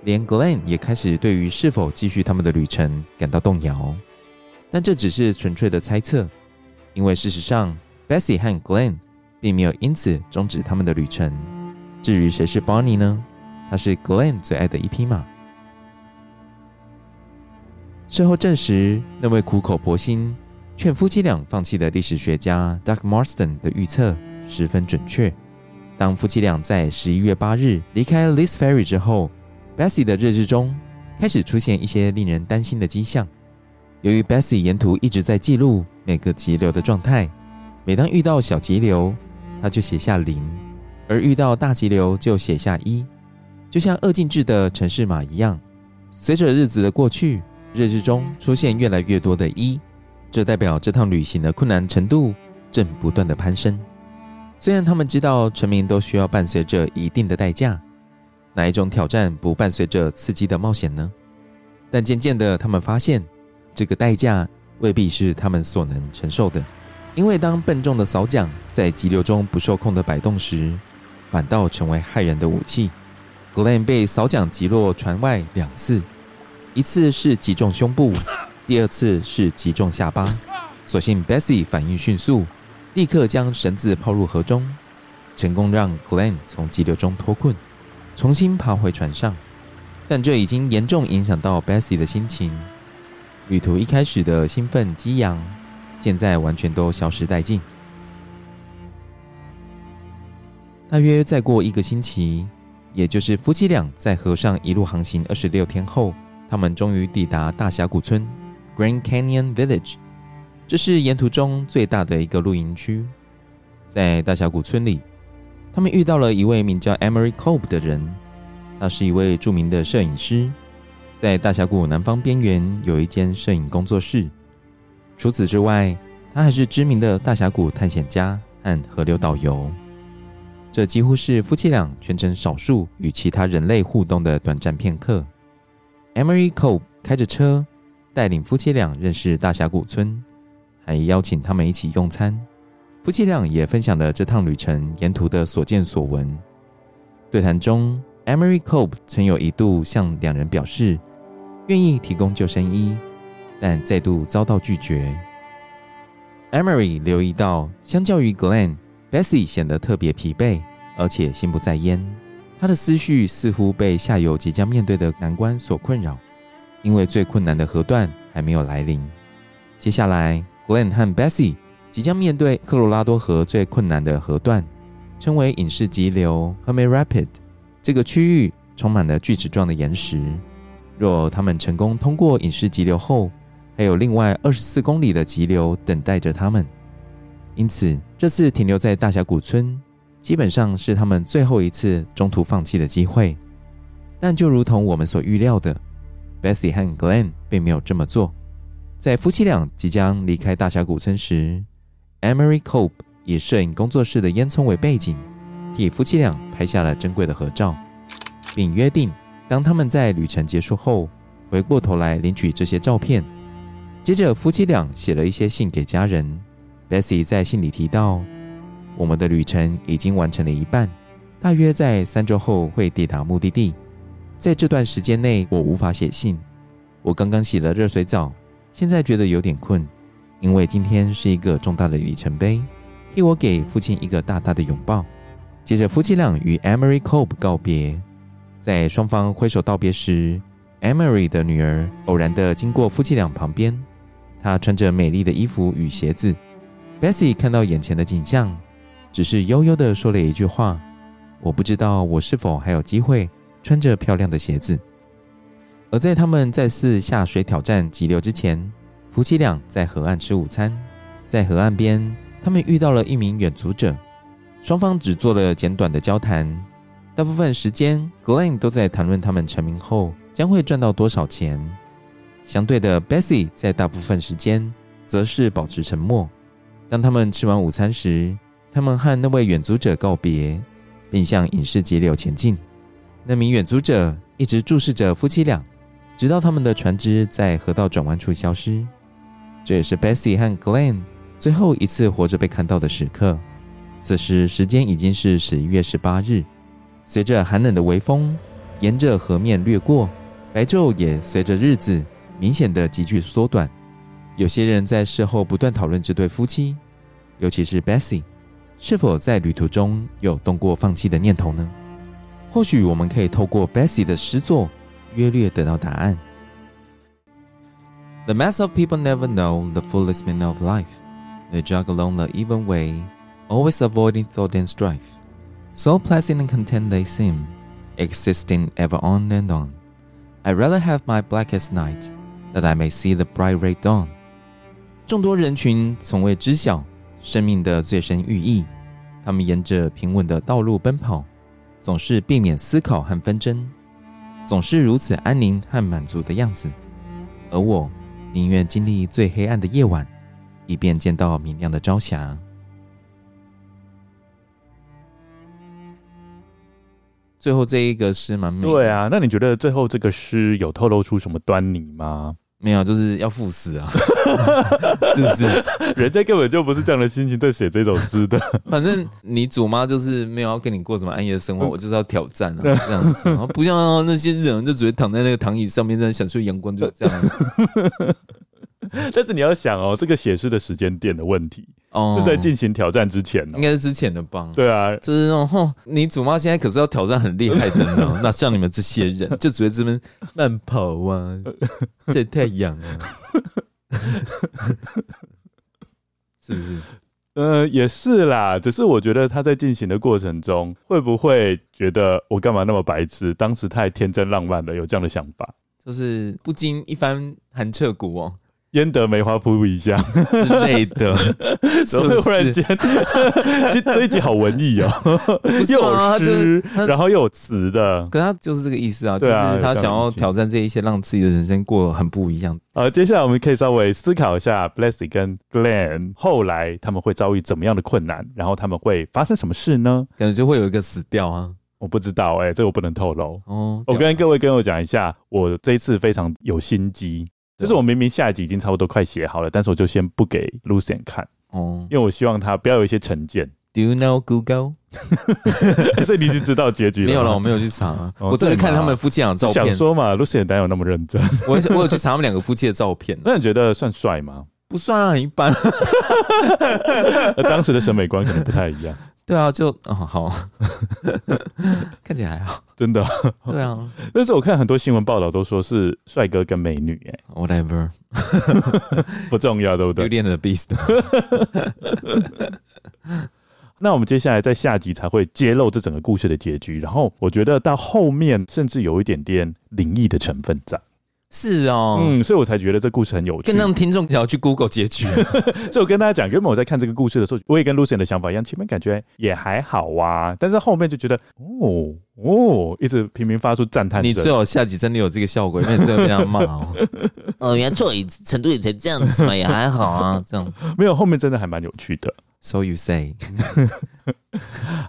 连 Glenn 也开始对于是否继续他们的旅程感到动摇。但这只是纯粹的猜测，因为事实上，Bessie 和 Glenn 并没有因此终止他们的旅程。至于谁是 Bonnie 呢？他是 Glenn 最爱的一匹马。事后证实，那位苦口婆心劝夫妻俩放弃的历史学家 Doug Marston 的预测十分准确。当夫妻俩在十一月八日离开 l i s Ferry 之后，Bessie 的日志中开始出现一些令人担心的迹象。由于 Bessie 沿途一直在记录每个急流的状态，每当遇到小急流，他就写下零；而遇到大急流就写下一。就像二进制的城市码一样，随着日子的过去，日志中出现越来越多的一，这代表这趟旅行的困难程度正不断的攀升。虽然他们知道成名都需要伴随着一定的代价，哪一种挑战不伴随着刺激的冒险呢？但渐渐的，他们发现这个代价未必是他们所能承受的，因为当笨重的扫桨在急流中不受控的摆动时，反倒成为害人的武器。Glen 被扫桨击落船外两次，一次是击中胸部，第二次是击中下巴。所幸 Bessie 反应迅速，立刻将绳子抛入河中，成功让 Glenn 从急流中脱困，重新爬回船上。但这已经严重影响到 Bessie 的心情，旅途一开始的兴奋激昂，现在完全都消失殆尽。大约再过一个星期。也就是夫妻俩在河上一路航行二十六天后，他们终于抵达大峡谷村 （Grand Canyon Village）。这是沿途中最大的一个露营区。在大峡谷村里，他们遇到了一位名叫 Emery Cope 的人，他是一位著名的摄影师，在大峡谷南方边缘有一间摄影工作室。除此之外，他还是知名的大峡谷探险家和河流导游。这几乎是夫妻俩全程少数与其他人类互动的短暂片刻。Emery Cope 开着车带领夫妻俩认识大峡谷村，还邀请他们一起用餐。夫妻俩也分享了这趟旅程沿途的所见所闻。对谈中，Emery Cope 曾有一度向两人表示愿意提供救生衣，但再度遭到拒绝。Emery 留意到，相较于 Glenn。Bessie 显得特别疲惫，而且心不在焉。他的思绪似乎被下游即将面对的难关所困扰，因为最困难的河段还没有来临。接下来，Glenn 和 Bessie 即将面对科罗拉多河最困难的河段，称为隐士急流 h e r m e Rapid。这个区域充满了锯齿状的岩石。若他们成功通过隐士急流后，还有另外二十四公里的急流等待着他们。因此，这次停留在大峡谷村，基本上是他们最后一次中途放弃的机会。但就如同我们所预料的，Bessie 和 Glenn 并没有这么做。在夫妻俩即将离开大峡谷村时，Emery Cope 以摄影工作室的烟囱为背景，替夫妻俩拍下了珍贵的合照，并约定。当他们在旅程结束后，回过头来领取这些照片。接着，夫妻俩写了一些信给家人。Bessie 在信里提到：“我们的旅程已经完成了一半，大约在三周后会抵达目的地。在这段时间内，我无法写信。我刚刚洗了热水澡，现在觉得有点困，因为今天是一个重大的里程碑。替我给父亲一个大大的拥抱。”接着，夫妻俩与 Emery Cope 告别。在双方挥手道别时，Emery 的女儿偶然地经过夫妻俩旁边。她穿着美丽的衣服与鞋子。Bessie 看到眼前的景象，只是悠悠地说了一句话：“我不知道我是否还有机会穿着漂亮的鞋子。”而在他们再次下水挑战急流之前，夫妻俩在河岸吃午餐。在河岸边，他们遇到了一名远足者，双方只做了简短的交谈。大部分时间，Glenn 都在谈论他们成名后将会赚到多少钱。相对的，Bessie 在大部分时间则是保持沉默。当他们吃完午餐时，他们和那位远足者告别，并向隐士急流前进。那名远足者一直注视着夫妻俩，直到他们的船只在河道转弯处消失。这也是 Bessie 和 Glenn 最后一次活着被看到的时刻。此时，时间已经是十一月十八日。随着寒冷的微风沿着河面掠过，白昼也随着日子明显的急剧缩短。有些人在事后不断讨论这对夫妻，尤其是 Bessie，是否在旅途中有动过放弃的念头呢？或许我们可以透过 Bessie 的诗作，约略得到答案。The mass of people never know the fullest meaning of life. They jog along the even way, always avoiding thought and strife. So pleasant and content they seem, existing ever on and on. I'd rather have my blackest night, that I may see the bright red dawn. 众多人群从未知晓生命的最深寓意，他们沿着平稳的道路奔跑，总是避免思考和纷争，总是如此安宁和满足的样子。而我宁愿经历最黑暗的夜晚，以便见到明亮的朝霞。最后这一个诗蛮美，对啊，那你觉得最后这个诗有透露出什么端倪吗？没有，就是要赴死啊，是不是？人家根本就不是这样的心情在写这首诗的。反正你祖妈就是没有要跟你过什么安逸的生活，我就是要挑战啊，这样子。然 后不像那些人，就只会躺在那个躺椅上面，在享受阳光，就这样。但是你要想哦，这个写诗的时间点的问题，哦，是在进行挑战之前，哦，应该是之前的吧？对啊，就是那种，你祖妈现在可是要挑战很厉害的呢。那像你们这些人，就只会这边慢跑啊，晒太阳啊，是不是？呃，也是啦。只是我觉得他在进行的过程中，会不会觉得我干嘛那么白痴？当时太天真浪漫了，有这样的想法，就是不经一番寒彻骨哦。焉得梅花扑鼻香之类的，怎么会忽然间，这这一集好文艺哦，又有诗，然后又有词的，可他就是这个意思啊，就是他想要挑战这一些，让自己的人生过得很不一样。呃，接下来我们可以稍微思考一下 Blessy 跟 Glenn 后来他们会遭遇怎么样的困难，然后他们会发生什么事呢？感觉就会有一个死掉啊，我不知道哎、欸，这个我不能透露。哦。我跟各位跟我讲一下，我这一次非常有心机。就是我明明下一集已经差不多快写好了，但是我就先不给 Lucien 看哦，因为我希望他不要有一些成见。Do you know Google？所以你已经知道结局了？没有了，我没有去查啊，我只能看他们夫妻俩的照片。想说嘛，Lucien 哪有那么认真？我我有去查他们两个夫妻的照片。那你觉得算帅吗？不算啊，很一般。当时的审美观可能不太一样。对啊，就哦好，看起来还好，真的。对啊，但是我看很多新闻报道都说是帅哥跟美女，哎，whatever，不重要，对不对？有点的 beast。那我们接下来在下集才会揭露这整个故事的结局，然后我觉得到后面甚至有一点点灵异的成分在。是哦，嗯，所以我才觉得这故事很有趣，更让听众想要去 Google 结局。所以我跟大家讲，原本我在看这个故事的时候，我也跟 Lucien 的想法一样，前面感觉也还好啊，但是后面就觉得，哦哦，一直频频发出赞叹。你最好下集真的有这个效果，因为真的被他骂哦。哦，原来错语程度也才这样子嘛，也还好啊，这样没有后面真的还蛮有趣的。So you say？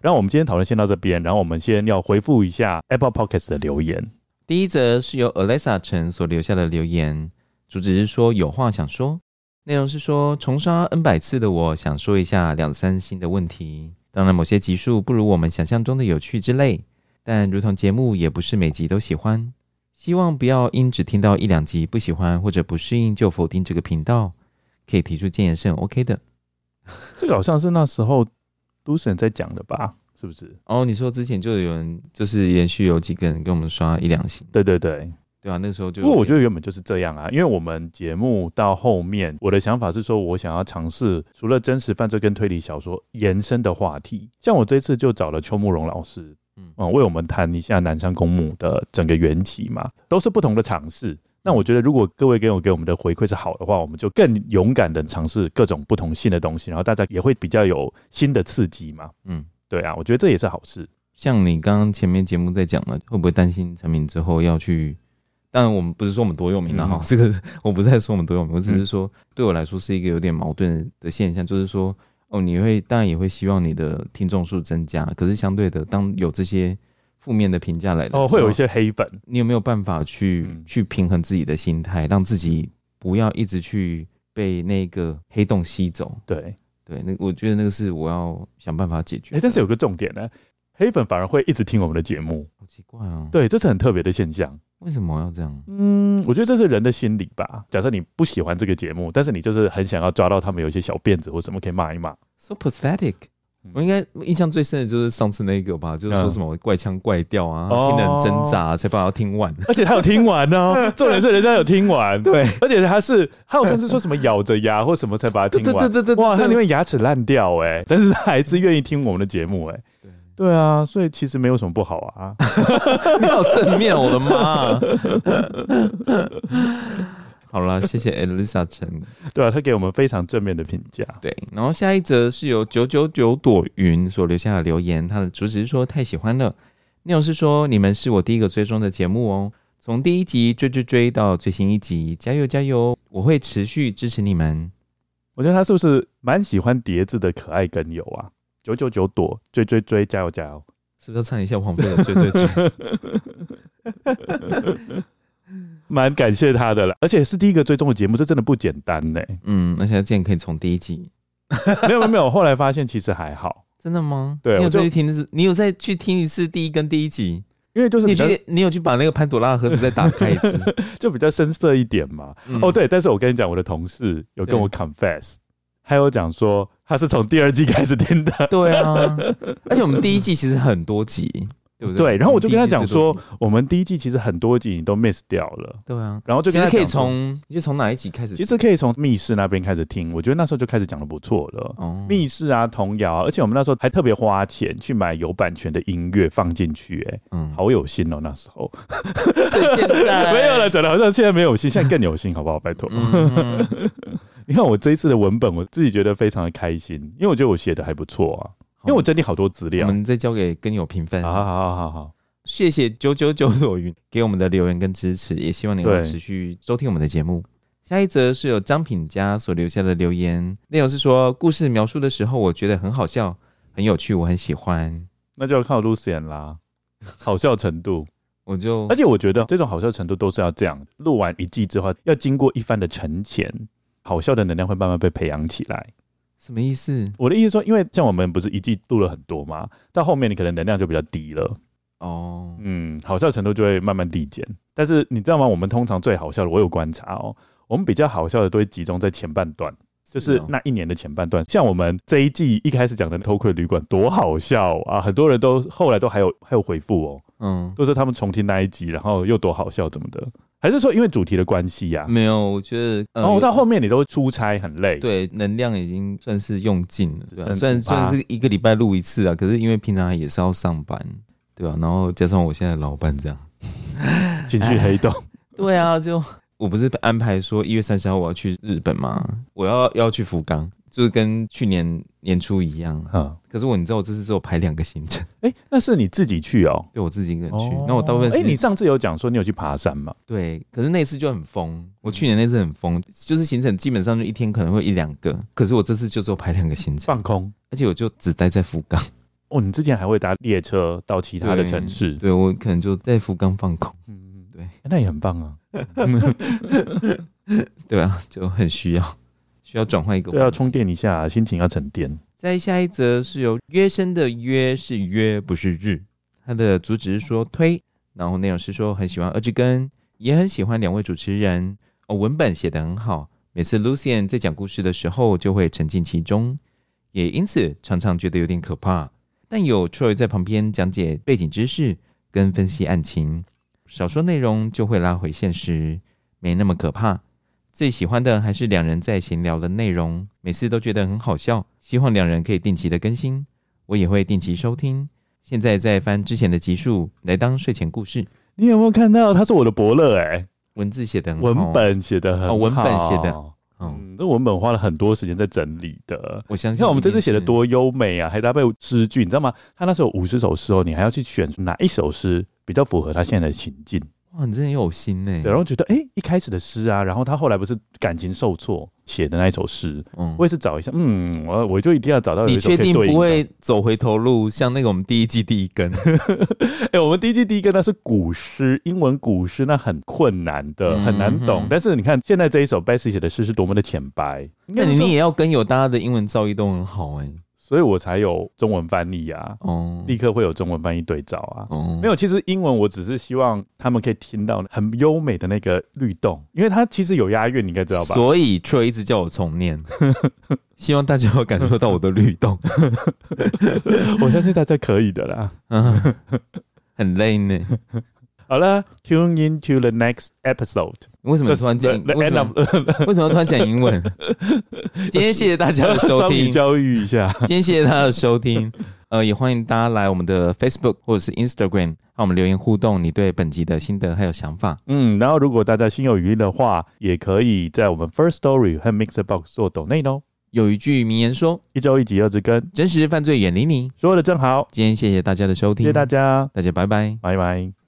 然后我们今天讨论先到这边，然后我们先要回复一下 Apple Podcast 的留言。第一则是由 Alessa 陈所留下的留言，主旨是说有话想说，内容是说重刷 N 百次的我想说一下两三星的问题。当然，某些集数不如我们想象中的有趣之类，但如同节目也不是每集都喜欢，希望不要因只听到一两集不喜欢或者不适应就否定这个频道，可以提出建议是很 OK 的。这个好像是那时候都审在讲的吧？是不是？哦，你说之前就有人，就是连续有几个人给我们刷一两星。对对对，对啊，那时候就。不过我觉得原本就是这样啊，因为我们节目到后面，我的想法是说，我想要尝试除了真实犯罪跟推理小说延伸的话题，像我这次就找了邱慕容老师，嗯，为我们谈一下南山公墓的整个缘起嘛，都是不同的尝试。那我觉得，如果各位给我给我们的回馈是好的话，我们就更勇敢的尝试各种不同性的东西，然后大家也会比较有新的刺激嘛，嗯。对啊，我觉得这也是好事。像你刚刚前面节目在讲了，会不会担心成名之后要去？当然，我们不是说我们多有名了哈，嗯、这个 我不是在说我们多有名，我只是说对我来说是一个有点矛盾的现象，就是说哦，你会当然也会希望你的听众数增加，可是相对的，当有这些负面的评价来哦，会有一些黑粉，你有没有办法去、嗯、去平衡自己的心态，让自己不要一直去被那个黑洞吸走？对。对，那我觉得那个是我要想办法解决。哎，但是有个重点呢，黑粉反而会一直听我们的节目，好奇怪哦。对，这是很特别的现象。为什么要这样？嗯，我觉得这是人的心理吧。假设你不喜欢这个节目，但是你就是很想要抓到他们有一些小辫子或什么可以骂一骂。So pathetic。我应该印象最深的就是上次那个吧，就是说什么怪腔怪调啊，嗯、听得很挣扎，才把它听完。而且他有听完哦，重点是人家有听完。对，而且他是他有像是说什么咬着牙或什么才把它听完。对对对对，哇，他因为牙齿烂掉哎，但是他还是愿意听我们的节目哎。对对啊，所以其实没有什么不好啊。你好正面，我的妈！好了，谢谢 Elisa 陈，对啊，他给我们非常正面的评价。对，然后下一则是由九九九朵云所留下的留言，他的主旨是说太喜欢了，内容是说你们是我第一个追踪的节目哦，从第一集追追追到最新一集，加油加油，我会持续支持你们。我觉得他是不是蛮喜欢叠字的可爱跟友啊？九九九朵追追追，加油加油，是不是要唱一下王菲的追追追？蛮感谢他的了，而且是第一个追踪的节目，这真的不简单呢。嗯，而且竟然可以从第一集，没有没有没有，后来发现其实还好，真的吗？对，你有再去听一次，你有再去听一次第一跟第一集，因为就是你去你有去把那个潘朵拉的盒子再打开一次，就比较深色一点嘛。嗯、哦，对，但是我跟你讲，我的同事有跟我 confess，还有讲说他是从第二季开始听的，对啊，而且我们第一季其实很多集。对不对？对，然后我就跟他讲说，我们第一季其实很多集你都 miss 掉了。对啊，然后就跟他其实可以从，你就从哪一集开始？其实可以从密室那边开始听，我觉得那时候就开始讲的不错了。哦，密室啊，童谣啊，而且我们那时候还特别花钱去买有版权的音乐放进去，哎，嗯，好有心哦，那时候。所以现在 没有了，讲的好像现在没有心，现在更有心，好不好？拜托。嗯、你看我这一次的文本，我自己觉得非常的开心，因为我觉得我写的还不错啊。因为我整理好多资料，我们再交给跟友评分。好好好好好，谢谢九九九朵云给我们的留言跟支持，也希望你能持续收听我们的节目。下一则是有张品佳所留下的留言，内容是说故事描述的时候，我觉得很好笑，很有趣，我很喜欢。那就要靠 Lucien 啦，好笑程度，我就而且我觉得这种好笑程度都是要这样，录完一季之后，要经过一番的沉潜，好笑的能量会慢慢被培养起来。什么意思？我的意思说，因为像我们不是一季录了很多嘛，到后面你可能能量就比较低了。哦，嗯，好笑程度就会慢慢递减。但是你知道吗？我们通常最好笑的，我有观察哦，我们比较好笑的都会集中在前半段。就是那一年的前半段。像我们这一季一开始讲的偷窥旅馆多好笑啊，很多人都后来都还有还有回复哦，嗯，都是他们重听那一集，然后又多好笑怎么的。还是说因为主题的关系呀、啊？没有，我觉得，然、呃、后、哦、到后面你都出差很累，对，能量已经算是用尽了，对吧？虽然虽然是一个礼拜录一次啊，可是因为平常也是要上班，对吧？然后加上我现在老伴这样，情绪黑洞，对啊，就我不是安排说一月三十号我要去日本吗？我要要去福冈。就是跟去年年初一样，哈。可是我，你知道我这次只有排两个行程，哎、欸，那是你自己去哦？对，我自己一个人去。那、哦、我大部分，哎、欸，你上次有讲说你有去爬山吗？对，可是那次就很疯。我去年那次很疯，就是行程基本上就一天可能会一两个，可是我这次就只有排两个行程，放空，而且我就只待在福冈。哦，你之前还会搭列车到其他的城市？对，对我可能就在福冈放空。嗯嗯，对，那也很棒啊。对啊，就很需要。需要转换一个，要充电一下，心情要沉淀。在下一则是由约生的约是约不是日，他的主旨是说推，然后内容是说很喜欢二之根，也很喜欢两位主持人哦，文本写得很好，每次 Lucian 在讲故事的时候就会沉浸其中，也因此常常觉得有点可怕。但有 Troy 在旁边讲解背景知识跟分析案情，小说内容就会拉回现实，没那么可怕。最喜欢的还是两人在闲聊的内容，每次都觉得很好笑。希望两人可以定期的更新，我也会定期收听。现在在翻之前的集数来当睡前故事。你有没有看到？他是我的伯乐哎，文字写的很好，文本写的很好，文本写的，嗯，这文本花了很多时间在整理的。我相信，像我们这次写的多优美啊，还搭配诗句，你知道吗？他那时候五十首诗哦，你还要去选哪一首诗比较符合他现在的情境。哇，你真的很有心呢。对，然后觉得，哎、欸，一开始的诗啊，然后他后来不是感情受挫写的那一首诗，嗯，我也是找一下，嗯，我我就一定要找到。你确定不会走回头路，像那个我们第一季第一根？哎、欸，我们第一季第一根那是古诗，英文古诗，那很困难的，很难懂。嗯、但是你看现在这一首 Bessy 写的诗是多么的浅白，那你你也要跟有大家的英文造诣都很好哎、欸。所以我才有中文翻译啊，哦，立刻会有中文翻译对照啊，哦，没有，其实英文我只是希望他们可以听到很优美的那个律动，因为它其实有押韵，你应该知道吧？所以 Troy 一直叫我重念，希望大家会感受到我的律动，我相信大家可以的啦，很累呢。好了，Tune in to the next episode。为什么突然讲？为什么？为什么突然讲英文？今天谢谢大家的收听，教育一下。今天谢谢大家的收听，呃，也欢迎大家来我们的 Facebook 或者是 Instagram，让我们留言互动，你对本集的心得还有想法。嗯，然后如果大家心有余力的话，也可以在我们 First Story 和 Mixer Box 做抖内哦。有一句名言说：“一周一集二字根，真实犯罪远离你。”说的正好。今天谢谢大家的收听，谢谢大家，大家拜拜，拜拜。